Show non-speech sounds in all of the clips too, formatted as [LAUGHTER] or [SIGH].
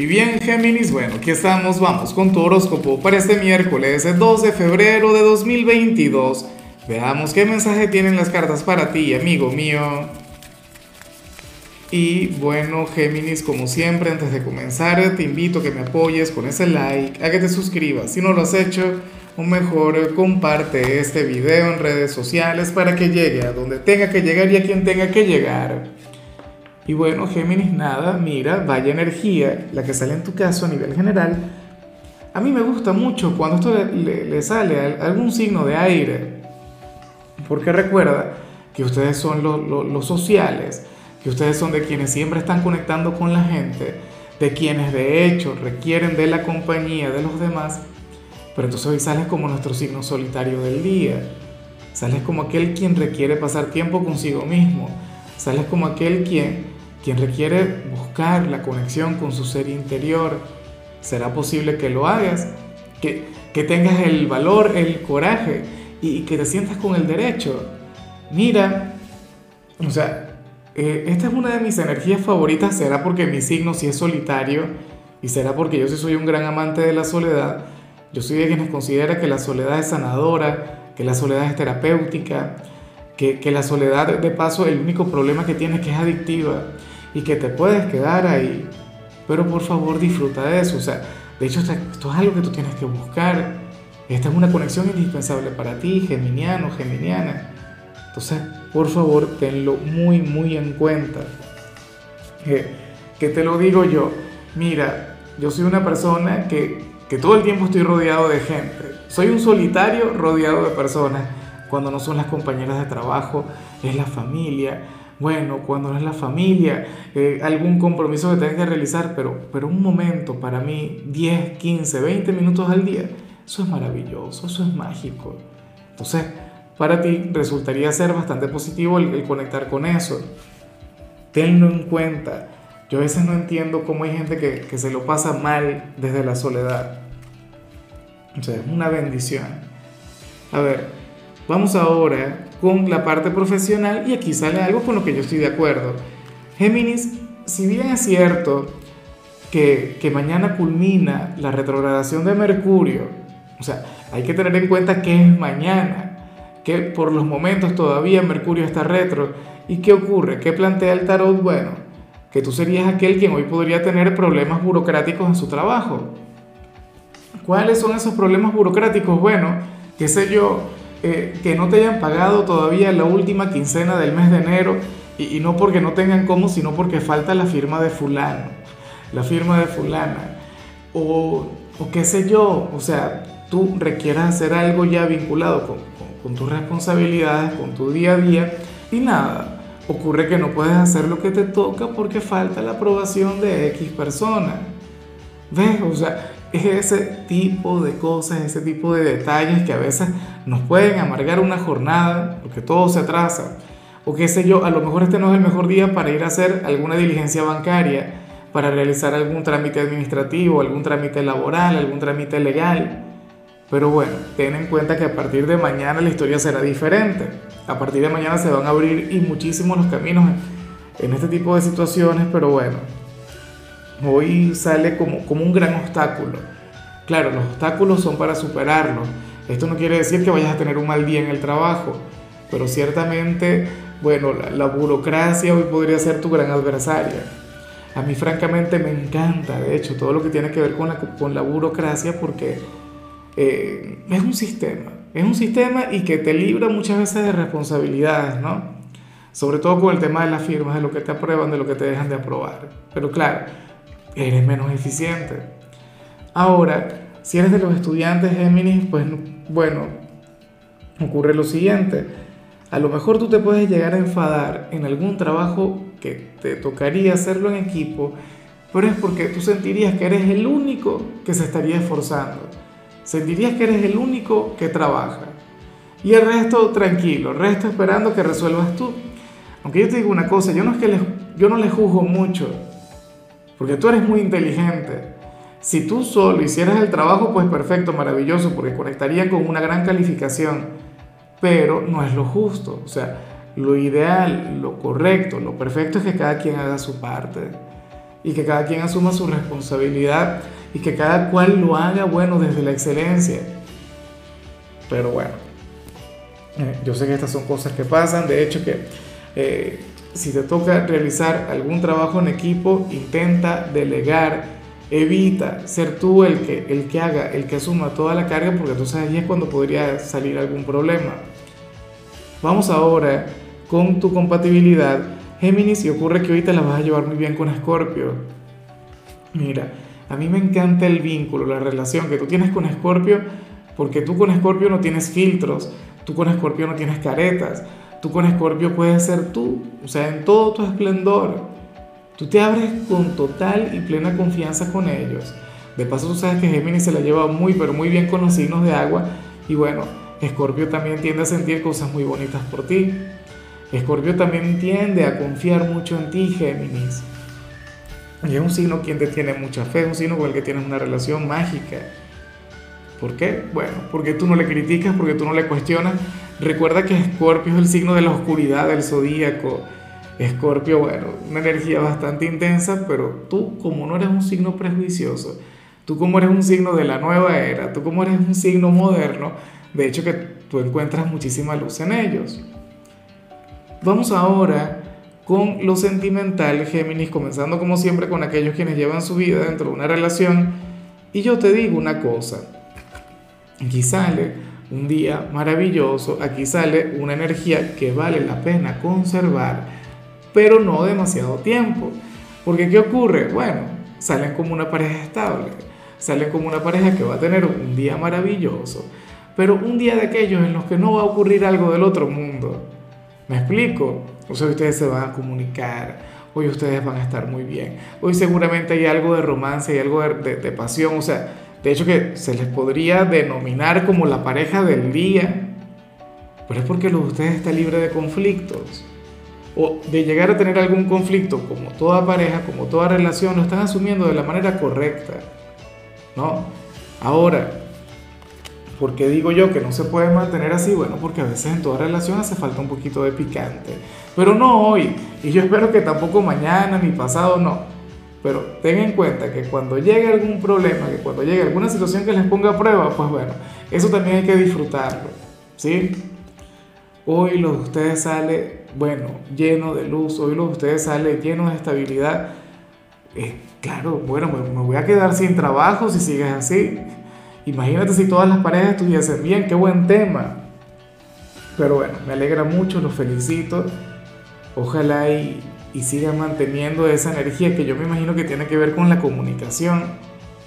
Y bien, Géminis, bueno, aquí estamos, vamos con tu horóscopo para este miércoles 2 de febrero de 2022. Veamos qué mensaje tienen las cartas para ti, amigo mío. Y bueno, Géminis, como siempre, antes de comenzar, te invito a que me apoyes con ese like, a que te suscribas. Si no lo has hecho, o mejor, comparte este video en redes sociales para que llegue a donde tenga que llegar y a quien tenga que llegar. Y bueno, Géminis, nada, mira, vaya energía, la que sale en tu caso a nivel general. A mí me gusta mucho cuando esto le, sale a algún signo de aire, porque recuerda que ustedes son los sociales, que ustedes son de quienes siempre están conectando con la gente, de quienes de hecho requieren de la compañía de los demás, pero entonces hoy sales como nuestro signo solitario del día, sales como aquel quien requiere pasar tiempo consigo mismo, sales como aquel quien quien requiere buscar la conexión con su ser interior, será posible que lo hagas, que, que tengas el valor, el coraje y, que te sientas con el derecho. Mira, o sea, eh, esta es una de mis energías favoritas, será porque mi signo sí es solitario y será porque yo sí soy un gran amante de la soledad. Yo soy de quienes considera que la soledad es sanadora, que la soledad es terapéutica, que, que la soledad de paso el único problema que tiene es que es adictiva y que te puedes quedar ahí. Pero por favor disfruta de eso. O sea, de hecho esto, es algo que tú tienes que buscar. Esta es una conexión indispensable para ti, geminiano, geminiana. Entonces, por favor, tenlo muy, muy en cuenta. Que, que te lo digo yo. Mira, yo soy una persona que, que todo el tiempo estoy rodeado de gente. Soy un solitario rodeado de personas. Cuando no son las compañeras de trabajo, es la familia, bueno, cuando no es la familia, eh, algún compromiso que tengas que realizar, pero, pero un momento para mí, 10, 15, 20 minutos al día, eso es maravilloso, eso es mágico. Entonces, para ti resultaría ser bastante positivo el, conectar con eso. Tenlo en cuenta. Yo a veces no entiendo cómo hay gente que, que se lo pasa mal desde la soledad. O sea, es una bendición. A ver, vamos ahora con la parte profesional y aquí sale algo con lo que yo estoy de acuerdo. Géminis, si bien es cierto que, que mañana culmina la retrogradación de Mercurio, o sea, hay que tener en cuenta que es mañana, que por los momentos todavía Mercurio está retro. ¿Y qué ocurre? ¿Qué plantea el tarot? Bueno, que tú serías aquel quien hoy podría tener problemas burocráticos en su trabajo. ¿Cuáles son esos problemas burocráticos? Bueno, qué sé yo, eh, que no te hayan pagado todavía la última quincena del mes de enero y, no porque no tengan cómo, sino porque falta la firma de fulano, la firma de fulana, o, o qué sé yo, o sea, tú requieras hacer algo ya vinculado con, con, tus responsabilidades, con tu día a día, y nada, ocurre que no puedes hacer lo que te toca porque falta la aprobación de X persona. ¿Ves? O sea, es ese tipo de cosas, ese tipo de detalles que a veces nos pueden amargar una jornada porque todo se atrasa. O qué sé yo, a lo mejor este no es el mejor día para ir a hacer alguna diligencia bancaria, para realizar algún trámite administrativo, algún trámite laboral, algún trámite legal. Pero bueno, ten en cuenta que a partir de mañana la historia será diferente. A partir de mañana se van a abrir y muchísimos los caminos en este tipo de situaciones, pero bueno, hoy sale como, como un gran obstáculo. Claro, los obstáculos son para superarlos. Esto no quiere decir que vayas a tener un mal día en el trabajo, pero ciertamente, bueno, la, burocracia hoy podría ser tu gran adversaria. A mí francamente me encanta, de hecho, todo lo que tiene que ver con la, con la burocracia porque eh, es un sistema, es un sistema y que te libra muchas veces de responsabilidades, ¿no? Sobre todo con el tema de las firmas, de lo que te aprueban, de lo que te dejan de aprobar. Pero claro, eres menos eficiente. Ahora, si eres de los estudiantes Géminis, pues bueno, ocurre lo siguiente. A lo mejor tú te puedes llegar a enfadar en algún trabajo que te tocaría hacerlo en equipo, pero es porque tú sentirías que eres el único que se estaría esforzando. Sentirías que eres el único que trabaja. Y el resto tranquilo, el resto esperando que resuelvas tú. Aunque yo te digo una cosa, yo no es que yo no le juzgo mucho porque tú eres muy inteligente. Si tú solo hicieras el trabajo, pues perfecto, maravilloso, porque conectaría con una gran calificación, pero no es lo justo. O sea, lo ideal, lo correcto, lo perfecto es que cada quien haga su parte. y que cada quien asuma su responsabilidad y que cada cual lo haga, bueno, desde la excelencia. Pero bueno, eh, yo sé que estas son cosas que pasan, de hecho que eh, si te toca realizar algún trabajo en equipo, intenta delegar, evita ser tú el que, el que haga, el que asuma toda la carga, porque sabes, ahí es cuando podría salir algún problema. Vamos ahora con tu compatibilidad, Géminis, y ocurre que ahorita la vas a llevar muy bien con Escorpio. Mira, a mí me encanta el vínculo, la relación que tú tienes con Escorpio, porque tú con Escorpio no tienes filtros, tú con Escorpio no tienes caretas, tú con Escorpio puedes ser tú, o sea, en todo tu esplendor. Tú te abres con total y plena confianza con ellos. De paso, tú sabes que Géminis se la lleva muy, pero muy bien con los signos de agua. Y bueno, Escorpio también tiende a sentir cosas muy bonitas por ti. Escorpio también tiende a confiar mucho en ti, Géminis. Y es un signo quien te tiene mucha fe, es un signo con el que tienes una relación mágica. ¿Por qué? Bueno, porque tú no le criticas, porque tú no le cuestionas. Recuerda que Escorpio es el signo de la oscuridad del zodíaco. Escorpio, bueno, una energía bastante intensa, pero tú como no eres un signo prejuicioso, tú como eres un signo de la nueva era, tú como eres un signo moderno, de hecho que tú encuentras muchísima luz en ellos. Vamos ahora con lo sentimental, Géminis, comenzando como siempre con aquellos quienes llevan su vida dentro de una relación. Y yo te digo una cosa, un día maravilloso, aquí sale una energía que vale la pena conservar, pero no demasiado tiempo. Porque ¿qué ocurre? Bueno, salen como una pareja estable, salen como una pareja que va a tener un día maravilloso, pero un día de aquellos en los que no va a ocurrir algo del otro mundo. ¿Me explico? O sea, ustedes se van a comunicar, hoy ustedes van a estar muy bien. Hoy seguramente hay algo de romance, hay algo de, de, pasión, o sea, de hecho que se les podría denominar como la pareja del día, pero es porque lo de ustedes está libre de conflictos. O de llegar a tener algún conflicto, como toda pareja, como toda relación, lo están asumiendo de la manera correcta. ¿No? Ahora, ¿Por qué digo yo que no se puede mantener así? Bueno, porque a veces en toda relación hace falta un poquito de picante. Pero no hoy. Y yo espero que tampoco mañana ni pasado, no. Pero ten en cuenta que cuando llegue algún problema, que cuando llegue alguna situación que les ponga a prueba, pues bueno, eso también hay que disfrutarlo. ¿Sí? Hoy lo de ustedes sale, bueno, lleno de luz. Hoy lo de ustedes sale lleno de estabilidad. Eh, claro, bueno, me, me voy a quedar sin trabajo si sigues así. Imagínate si todas las parejas estuviesen bien, qué buen tema. Pero bueno, me alegra mucho, los felicito. Ojalá y, y sigan manteniendo esa energía que yo me imagino que tiene que ver con la comunicación,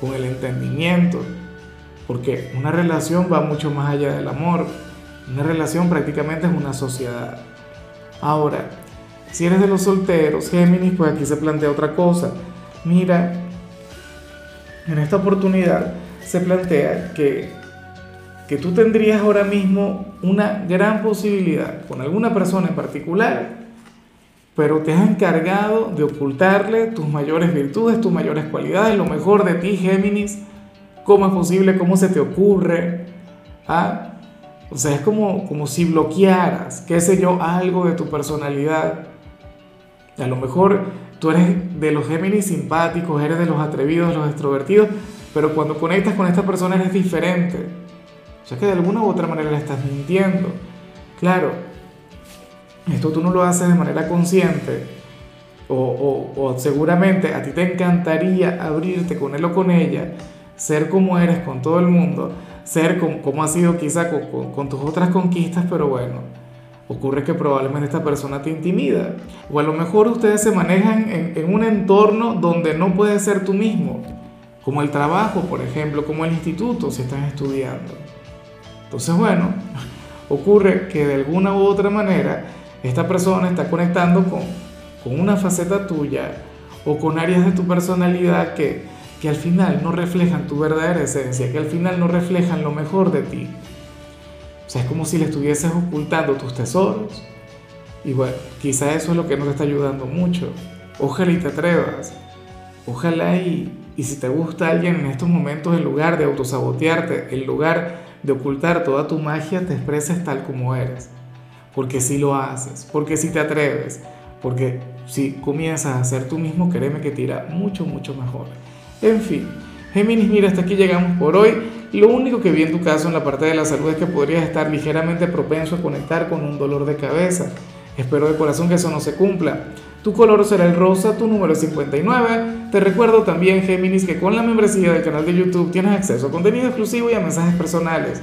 con el entendimiento. Porque una relación va mucho más allá del amor. Una relación prácticamente es una sociedad. Ahora, si eres de los solteros, Géminis, pues aquí se plantea otra cosa. Mira, en esta oportunidad se plantea que, que tú tendrías ahora mismo una gran posibilidad con alguna persona en particular, pero te has encargado de ocultarle tus mayores virtudes, tus mayores cualidades, lo mejor de ti, Géminis. ¿Cómo es posible? ¿Cómo se te ocurre? ¿Ah? O sea, es como, como si bloquearas, qué sé yo, algo de tu personalidad. A lo mejor tú eres de los Géminis simpáticos, eres de los atrevidos, los extrovertidos, pero cuando conectas con esta persona eres diferente. O sea que de alguna u otra manera le estás mintiendo. Claro, esto tú no lo haces de manera consciente. O, seguramente a ti te encantaría abrirte con él o con ella, ser como eres con todo el mundo, ser como, como has sido quizá con, con, tus otras conquistas, pero bueno, ocurre que probablemente esta persona te intimida. O a lo mejor ustedes se manejan en, en un entorno donde no puedes ser tú mismo como el trabajo, por ejemplo, como el instituto si estás estudiando. Entonces, bueno, [LAUGHS] ocurre que de alguna u otra manera esta persona está conectando con, con una faceta tuya o con áreas de tu personalidad que, que al final no reflejan tu verdadera esencia, que al final no reflejan lo mejor de ti. O sea, es como si le estuvieses ocultando tus tesoros. Y bueno, quizá eso es lo que no te está ayudando mucho. Ojalá y te atrevas. Ojalá y, y si te gusta alguien en estos momentos, en lugar de autosabotearte, en lugar de ocultar toda tu magia, te expreses tal como eres. Porque si lo haces, porque si te atreves, porque si comienzas a ser tú mismo, créeme que te irá mucho, mucho mejor. En fin, Géminis, mira, hasta aquí llegamos por hoy. Lo único que vi en tu caso en la parte de la salud es que podrías estar ligeramente propenso a conectar con un dolor de cabeza. Espero de corazón que eso no se cumpla. Tu color será el rosa, tu número es 59. Te recuerdo también, Géminis, que con la membresía del canal de YouTube tienes acceso a contenido exclusivo y a mensajes personales.